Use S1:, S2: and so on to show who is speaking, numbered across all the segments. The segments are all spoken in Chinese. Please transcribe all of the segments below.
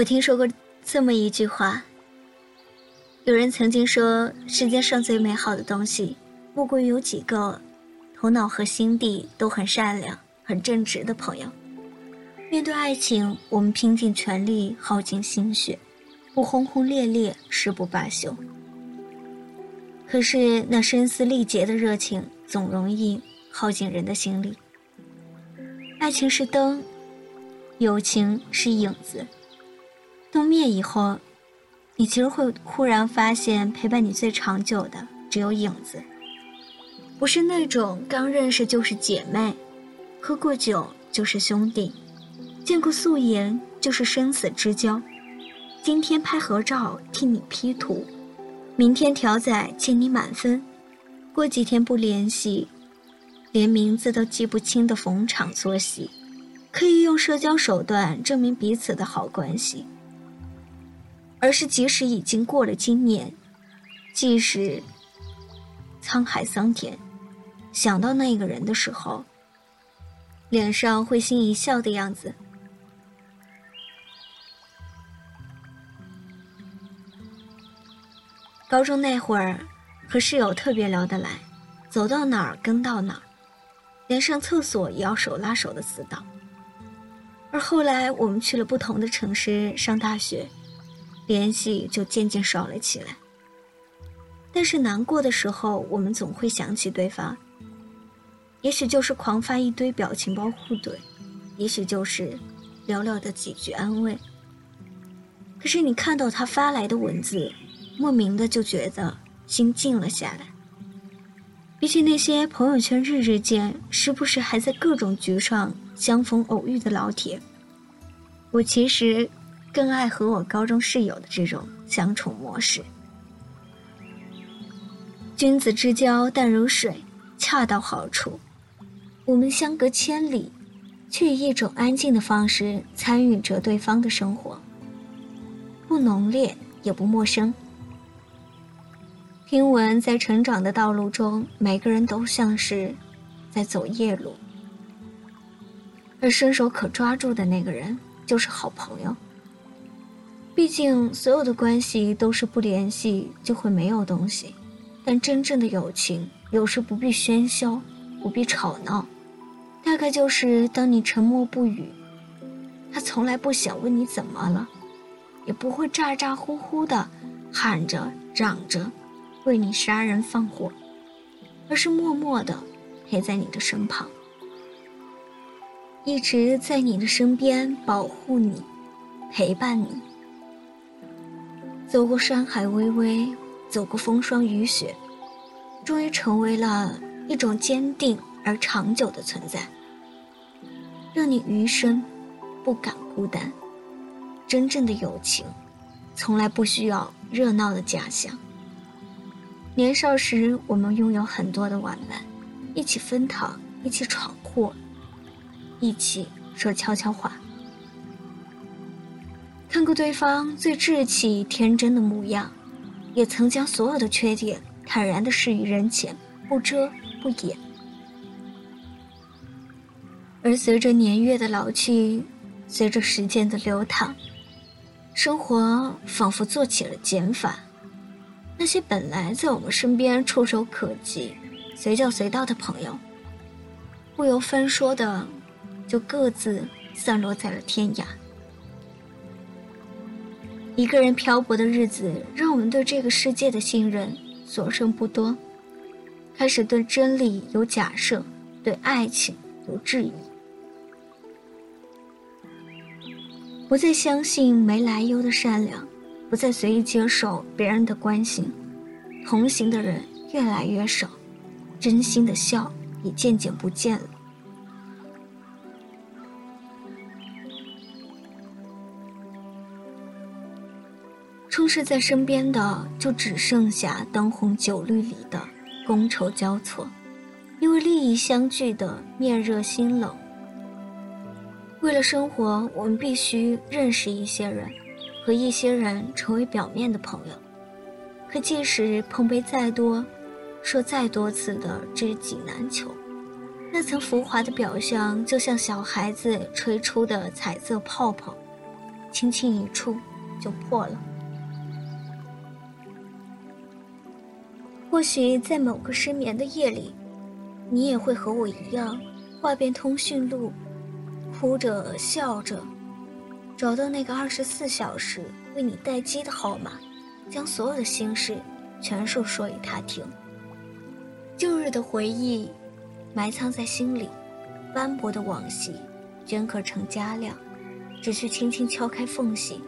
S1: 我听说过这么一句话：有人曾经说，世界上最美好的东西，莫过于有几个头脑和心地都很善良、很正直的朋友。面对爱情，我们拼尽全力，耗尽心血，不轰轰烈烈，誓不罢休。可是那声嘶力竭的热情，总容易耗尽人的心力。爱情是灯，友情是影子。灯灭以后，你其实会忽然发现，陪伴你最长久的只有影子。不是那种刚认识就是姐妹，喝过酒就是兄弟，见过素颜就是生死之交。今天拍合照替你 P 图，明天条仔欠你满分，过几天不联系。连名字都记不清的逢场作戏，可以用社交手段证明彼此的好关系。而是即使已经过了今年，即使沧海桑田，想到那个人的时候，脸上会心一笑的样子。高中那会儿，和室友特别聊得来，走到哪儿跟到哪儿。连上厕所也要手拉手的死党。而后来我们去了不同的城市上大学，联系就渐渐少了起来。但是难过的时候，我们总会想起对方。也许就是狂发一堆表情包互怼，也许就是寥寥的几句安慰。可是你看到他发来的文字，莫名的就觉得心静了下来。比起那些朋友圈日日见，时不时还在各种局上相逢偶遇的老铁，我其实更爱和我高中室友的这种相处模式。君子之交淡如水，恰到好处。我们相隔千里，却以一种安静的方式参与着对方的生活，不浓烈也不陌生。听闻，在成长的道路中，每个人都像是在走夜路，而伸手可抓住的那个人就是好朋友。毕竟，所有的关系都是不联系就会没有东西，但真正的友情有时不必喧嚣，不必吵闹，大概就是当你沉默不语，他从来不想问你怎么了，也不会咋咋呼呼的喊着嚷着。为你杀人放火，而是默默的陪在你的身旁，一直在你的身边保护你，陪伴你。走过山海巍巍，走过风霜雨雪，终于成为了一种坚定而长久的存在，让你余生不敢孤单。真正的友情，从来不需要热闹的假象。年少时，我们拥有很多的玩伴，一起分糖，一起闯祸，一起说悄悄话。看过对方最稚气天真的模样，也曾将所有的缺点坦然的示于人前，不遮不掩。而随着年月的老去，随着时间的流淌，生活仿佛做起了减法。那些本来在我们身边触手可及、随叫随到的朋友，不由分说的就各自散落在了天涯。一个人漂泊的日子，让我们对这个世界的信任所剩不多，开始对真理有假设，对爱情有质疑，不再相信没来由的善良。不再随意接受别人的关心，同行的人越来越少，真心的笑也渐渐不见了。是在身边的就只剩下灯红酒绿里的觥筹交错，因为利益相聚的面热心冷。为了生活，我们必须认识一些人。和一些人成为表面的朋友，可即使碰杯再多，说再多次的知己难求，那层浮华的表象就像小孩子吹出的彩色泡泡，轻轻一触就破了。或许在某个失眠的夜里，你也会和我一样，画遍通讯录，哭着笑着，找到那个二十四小时为你待机的号码，将所有的心事全数说与他听。旧日的回忆，埋藏在心里，斑驳的往昔，镌刻成佳酿，只需轻轻敲开缝隙，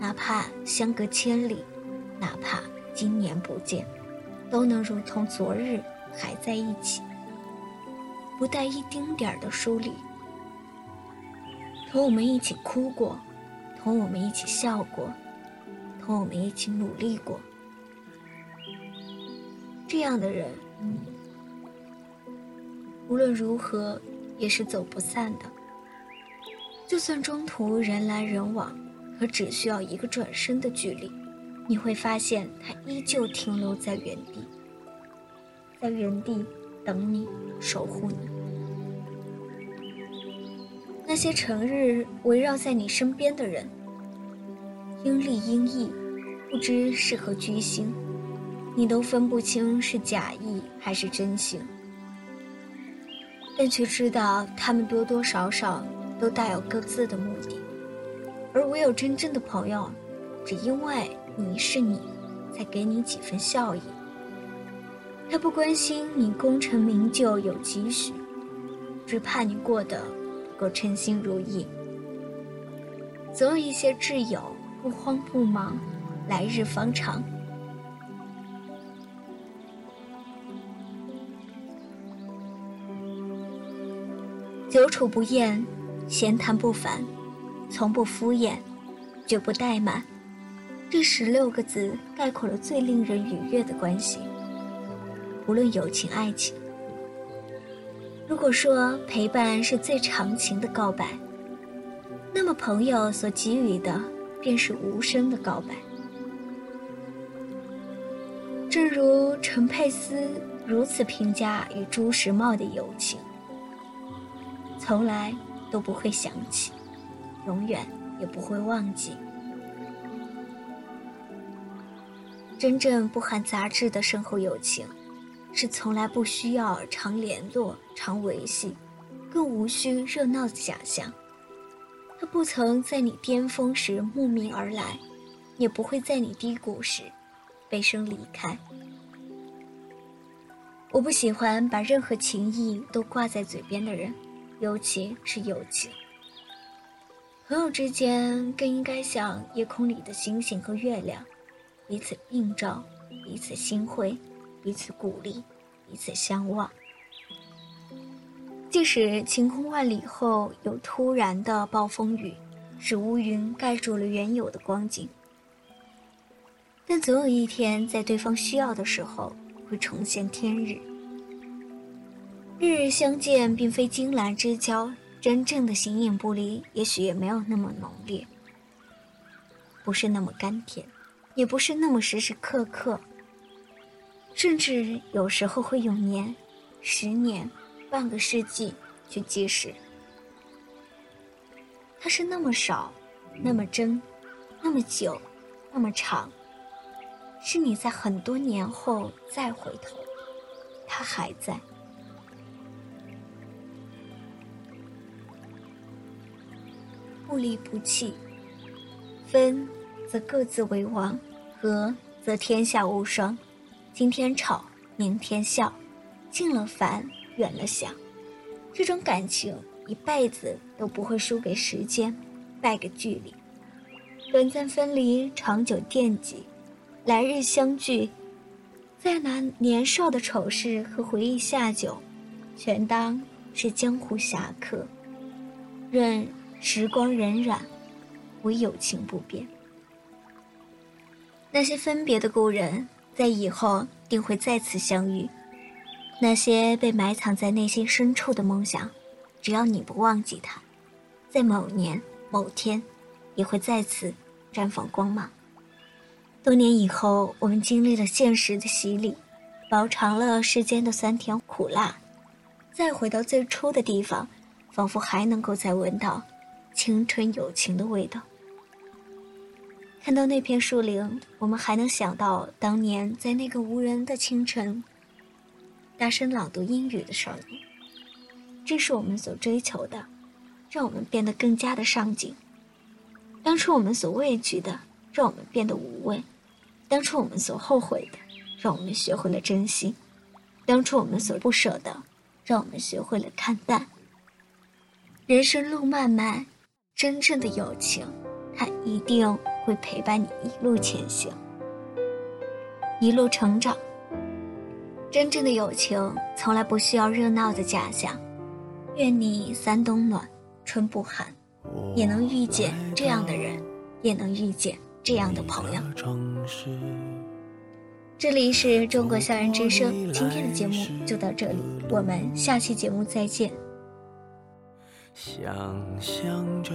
S1: 哪怕相隔千里，哪怕经年不见。都能如同昨日还在一起，不带一丁点儿的疏离。同我们一起哭过，同我们一起笑过，同我们一起努力过。这样的人，无论如何也是走不散的。就算中途人来人往，可只需要一个转身的距离。你会发现，他依旧停留在原地，在原地等你，守护你。那些成日围绕在你身边的人，阴历阴义，不知是何居心，你都分不清是假意还是真心，但却知道他们多多少少都带有各自的目的，而唯有真正的朋友，只因为。你是你，才给你几分笑意。他不关心你功成名就有几许，只怕你过得不够称心如意。总有一些挚友不慌不忙，来日方长。久处不厌，闲谈不烦，从不敷衍，绝不怠慢。这十六个字概括了最令人愉悦的关系，无论友情、爱情。如果说陪伴是最长情的告白，那么朋友所给予的便是无声的告白。正如陈佩斯如此评价与朱时茂的友情：从来都不会想起，永远也不会忘记。真正不含杂质的深厚友情，是从来不需要常联络、常维系，更无需热闹的假象。他不曾在你巅峰时慕名而来，也不会在你低谷时悲声离开。我不喜欢把任何情谊都挂在嘴边的人，尤其是友情。朋友之间更应该像夜空里的星星和月亮。彼此映照，彼此心灰，彼此鼓励，彼此相望。即使晴空万里后有突然的暴风雨，使乌云盖住了原有的光景，但总有一天，在对方需要的时候，会重现天日。日日相见，并非金兰之交，真正的形影不离，也许也没有那么浓烈，不是那么甘甜。也不是那么时时刻刻，甚至有时候会用年、十年、半个世纪去计时。它是那么少，那么真，那么久，那么长。是你在很多年后再回头，它还在。不离不弃，分。则各自为王，和则天下无双。今天吵，明天笑，近了烦，远了想。这种感情一辈子都不会输给时间，败给距离。短暂分离，长久惦记，来日相聚，再拿年少的丑事和回忆下酒，全当是江湖侠客。任时光荏苒，唯友情不变。那些分别的故人，在以后定会再次相遇；那些被埋藏在内心深处的梦想，只要你不忘记它，在某年某天，也会再次绽放光芒。多年以后，我们经历了现实的洗礼，饱尝了世间的酸甜苦辣，再回到最初的地方，仿佛还能够再闻到青春友情的味道。看到那片树林，我们还能想到当年在那个无人的清晨，大声朗读英语的少年。这是我们所追求的，让我们变得更加的上进。当初我们所畏惧的，让我们变得无畏；当初我们所后悔的，让我们学会了珍惜；当初我们所不舍的，让我们学会了看淡。人生路漫漫，真正的友情，它一定会陪伴你一路前行，一路成长。真正的友情从来不需要热闹的假象。愿你三冬暖，春不寒。也能遇见这样的人，也能遇见这样的朋友。这里是中国校园之声，今天的节目就到这里，我们下期节目再见。
S2: 想象着